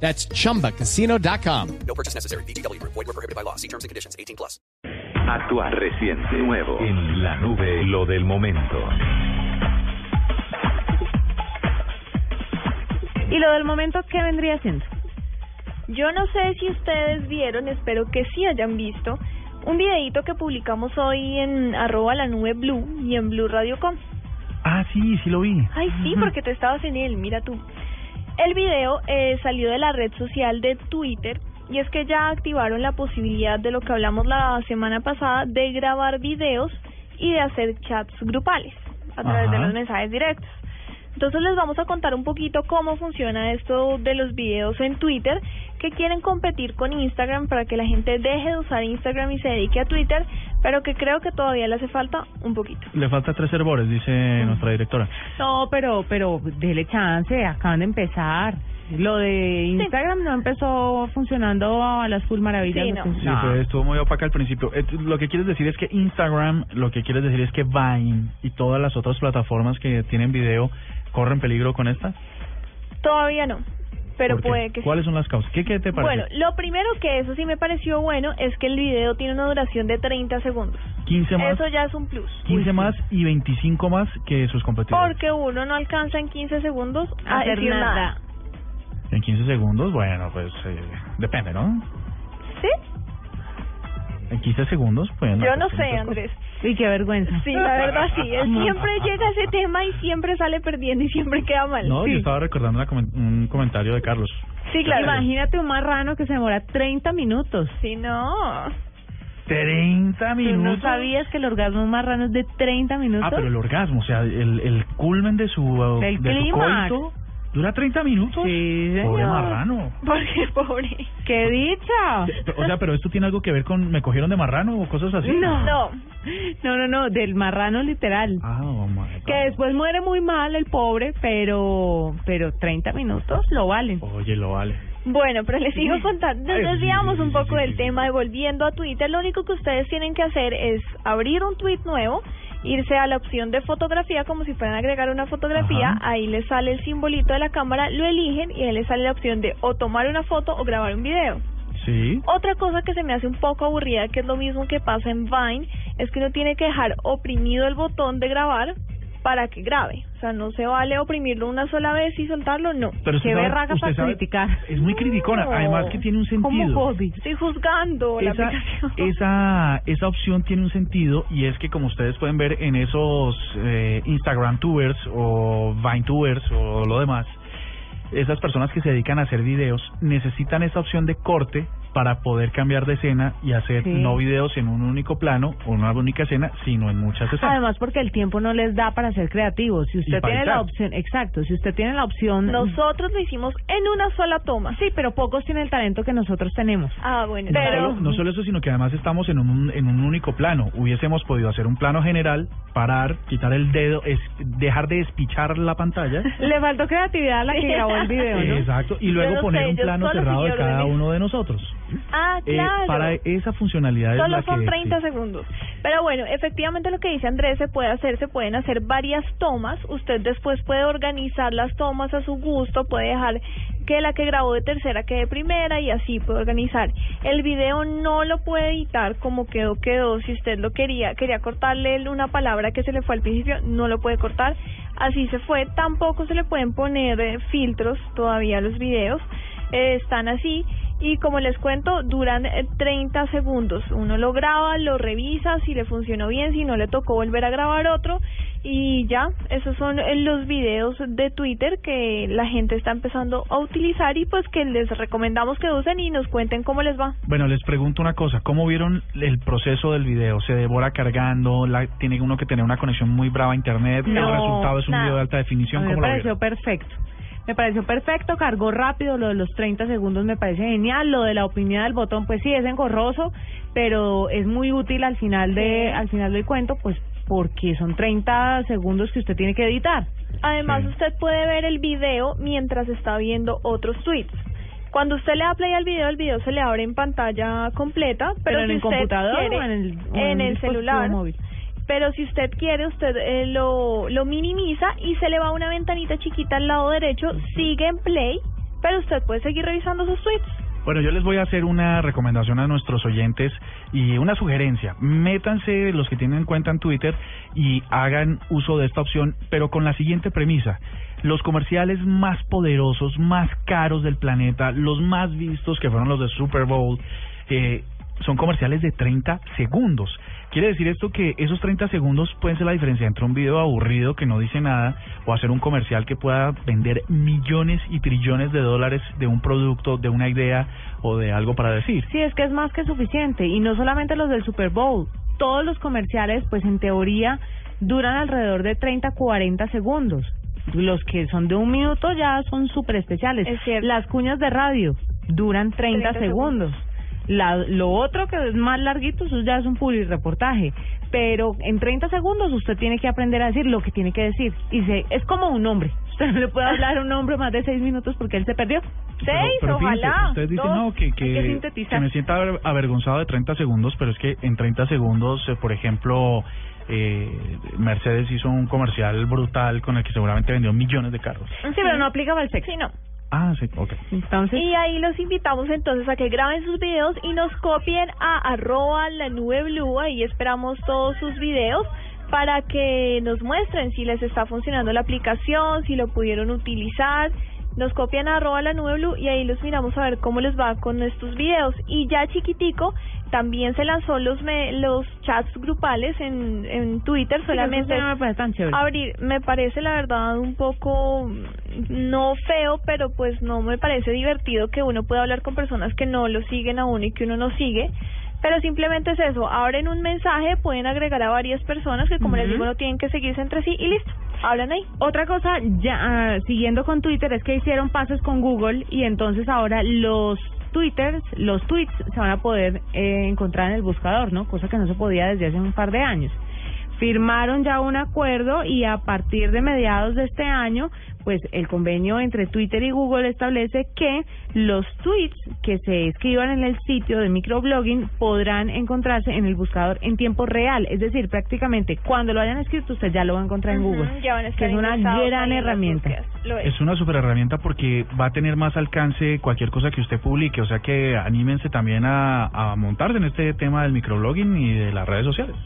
That's chumbacasino.com. No purchase necessary. BGW. Void were prohibited by law. See terms and conditions. 18 plus. Actual, reciente, nuevo. En la nube, lo del momento. ¿Y lo del momento qué vendría siendo? Yo no sé si ustedes vieron, espero que sí hayan visto, un videito que publicamos hoy en arroba la nube blue y en blue radio.com. Ah, sí, sí lo vi. Ay, sí, porque tú estabas en él, mira tú. El video eh, salió de la red social de Twitter y es que ya activaron la posibilidad de lo que hablamos la semana pasada de grabar videos y de hacer chats grupales a través de los mensajes directos. Entonces les vamos a contar un poquito cómo funciona esto de los videos en Twitter que quieren competir con Instagram para que la gente deje de usar Instagram y se dedique a Twitter, pero que creo que todavía le hace falta un poquito. Le falta tres hervores, dice nuestra directora. No, pero, pero dele chance, acaban de empezar. Lo de Instagram no empezó funcionando a las full maravillas. Sí, no. Sí, fue- estuvo muy opaca al principio. Eh, Lo que quieres decir es que Instagram, lo que quieres decir es que Vine y todas las otras plataformas que tienen video corren peligro con esta. Todavía no, pero puede que sí. ¿Cuáles son las causas? ¿Qué, qué te parece? Bueno, lo primero que eso sí me pareció bueno es que el video tiene una duración de 30 segundos. 15 más, Eso ya es un plus. 15 más y 25 más que sus competidores. Porque uno no alcanza en 15 segundos a Hacer decir nada. nada. En 15 segundos, bueno, pues eh, depende, ¿no? ¿Sí? En 15 segundos, pues. Yo no sé, Andrés. Y qué vergüenza. Sí, la verdad sí. Él siempre llega a ese tema y siempre sale perdiendo y siempre queda mal. No, sí. yo estaba recordando una comen- un comentario de Carlos. Sí, claro. Imagínate un marrano que se demora 30 minutos. Sí, no. 30 ¿Tú minutos. no sabías que el orgasmo marrano es de 30 minutos? Ah, pero el orgasmo, o sea, el, el culmen de su, Del de su clímax. coito dura 30 minutos. Sí, señor. Pobre marrano. Porque pobre. ¡Qué dicha! O sea, pero esto tiene algo que ver con me cogieron de marrano o cosas así. No. No. No, no, no, del marrano literal. Ah, oh. Que después muere muy mal el pobre, pero pero 30 minutos lo valen. Oye, lo vale. Bueno, pero les sigo contando. Nos desviamos un poco del tema y volviendo a Twitter, lo único que ustedes tienen que hacer es abrir un tweet nuevo, irse a la opción de fotografía como si fueran a agregar una fotografía, Ajá. ahí les sale el simbolito de la cámara, lo eligen y ahí les sale la opción de o tomar una foto o grabar un video. Sí. Otra cosa que se me hace un poco aburrida, que es lo mismo que pasa en Vine, es que uno tiene que dejar oprimido el botón de grabar para que grabe. O sea, no se vale oprimirlo una sola vez y soltarlo, no. Pero Qué berraca para sabe- criticar. Es muy criticona, No. además que tiene un Como sentido. hobby. Estoy juzgando la aplicación. esa, esa opción tiene un sentido y es que como ustedes pueden ver en esos eh, Instagram tubers o Vine tubers o lo demás, esas personas que se dedican a hacer videos necesitan esa opción de corte para poder cambiar de escena y hacer Sí. no videos en un único plano o una única escena, sino en muchas escenas. Además porque el tiempo no les da para ser creativos. Si usted tiene la opción, exacto, si usted tiene la opción Nosotros lo hicimos en una sola toma. Sí, pero pocos tienen el talento que nosotros tenemos. Ah, bueno. No pero solo, no solo eso, sino que además estamos en un, en un único plano. Hubiésemos podido hacer un plano general, parar, quitar el dedo, es, dejar de espichar la pantalla. Le faltó creatividad a la que grabó el video, ¿no? Exacto, y luego no poner sé, un plano cerrado de cada uno de nosotros. Ah, Eh, claro. para esa funcionalidad es Solo la son que 30 sí. segundos. Pero bueno, efectivamente lo que dice Andrés se puede hacer, se pueden hacer varias tomas. Usted después puede organizar las tomas a su gusto, puede dejar que la que grabó de tercera quede primera y así puede organizar. El video no lo puede editar como quedó, quedó. Si usted lo quería, quería cortarle una palabra que se le fue al principio, no lo puede cortar. Así se fue. Tampoco se le pueden poner eh, filtros todavía a los videos. Eh, están así y como les cuento duran eh, 30 segundos uno lo graba lo revisa si le funcionó bien si no le tocó volver a grabar otro y ya esos son eh, los videos de Twitter que la gente está empezando a utilizar y pues que les recomendamos que usen y nos cuenten cómo les va Bueno, les pregunto una cosa, ¿cómo vieron el proceso del video? ¿Se devora cargando? La, ¿Tiene uno que tener una conexión muy brava a internet? ¿El resultado es un nada. video de alta A definición? mí me ¿Cómo lo pareció vieron? perfecto. Me pareció perfecto, cargó rápido, lo de los 30 segundos me parece genial, lo de la opinión del botón pues sí es engorroso, pero es muy útil al final de al final del cuento pues porque son 30 segundos que usted tiene que editar. Además, Sí. usted puede ver el video mientras está viendo otros tweets. Cuando usted le da play al video, el video se le abre en pantalla completa, pero, Pero en si el usted computador quiere, o en el- o en celular. móvil. Pero si usted quiere, usted eh, lo, lo minimiza y se le va una ventanita chiquita al lado derecho, sigue en play, pero usted puede seguir revisando sus tweets. Bueno, yo les voy a hacer una recomendación a nuestros oyentes y una sugerencia. Métanse los que tienen cuenta en Twitter y hagan uso de esta opción, pero con la siguiente premisa. Los comerciales más poderosos, más caros del planeta, los más vistos que fueron los de Super Bowl, eh, son comerciales de 30 segundos. Quiere decir esto que esos 30 segundos pueden ser la diferencia entre un video aburrido que no dice nada o hacer un comercial que pueda vender millones y trillones de dólares de un producto, de una idea o de algo para decir. Sí, es que es más que suficiente. Y no solamente los del Super Bowl. Todos los comerciales, pues en teoría, duran alrededor de 30, 40 segundos. Los que son de un minuto ya son súper especiales. Es cierto. Las cuñas de radio duran 30, 30 segundos. La, lo otro que es más larguito, eso ya es un reportaje. Pero en 30 segundos usted tiene que aprender a decir lo que tiene que decir. Y se, es como un hombre. Usted no le puede hablar a un hombre más de 6 minutos porque él se perdió. Pero- Seis, pero fíjense, ojalá. Ustedes dicen, Dos. no, que, que, que me sienta aver- avergonzado de 30 segundos, pero es que en 30 segundos, eh, por ejemplo, eh, Mercedes hizo un comercial brutal con el que seguramente vendió millones de carros. Sí, pero no aplica para el sexo. Sí, no. Ah, sí, ok. Entonces, Y ahí los invitamos entonces a que graben sus videos y nos copien a arroba la nube blue. Ahí esperamos todos sus videos para que nos muestren si les está funcionando la aplicación, si lo pudieron utilizar. Nos copian a arroba la nube blue y ahí los miramos a ver cómo les va con estos videos. Y ya chiquitico, también se lanzó los me- los chats grupales en, en Twitter, solamente eso no me parece tan chévere. abrir me parece la verdad un poco mm, no feo pero pues no me parece divertido que uno pueda hablar con personas que no lo siguen a uno y que uno no sigue. Pero simplemente es eso abren un mensaje pueden agregar a varias personas que como les digo no tienen que seguirse entre sí y listo hablan ahí. Otra cosa, ya ah, siguiendo con Twitter, es que hicieron pases con Google y entonces ahora los Twitters, los tweets se van a poder eh, encontrar en el buscador, ¿no? Cosa que no se podía desde hace un par de años. Firmaron ya un acuerdo y a partir de mediados de este año, pues el convenio entre Twitter y Google establece que los tweets que se escriban en el sitio de microblogging podrán encontrarse en el buscador en tiempo real, es decir, prácticamente cuando lo hayan escrito usted ya lo va a encontrar en Google, Ujú, ya van a que es una gran herramienta. Es una super herramienta porque va a tener más alcance cualquier cosa que usted publique, o sea que anímense también a, a montarse en este tema del microblogging y de las redes sociales.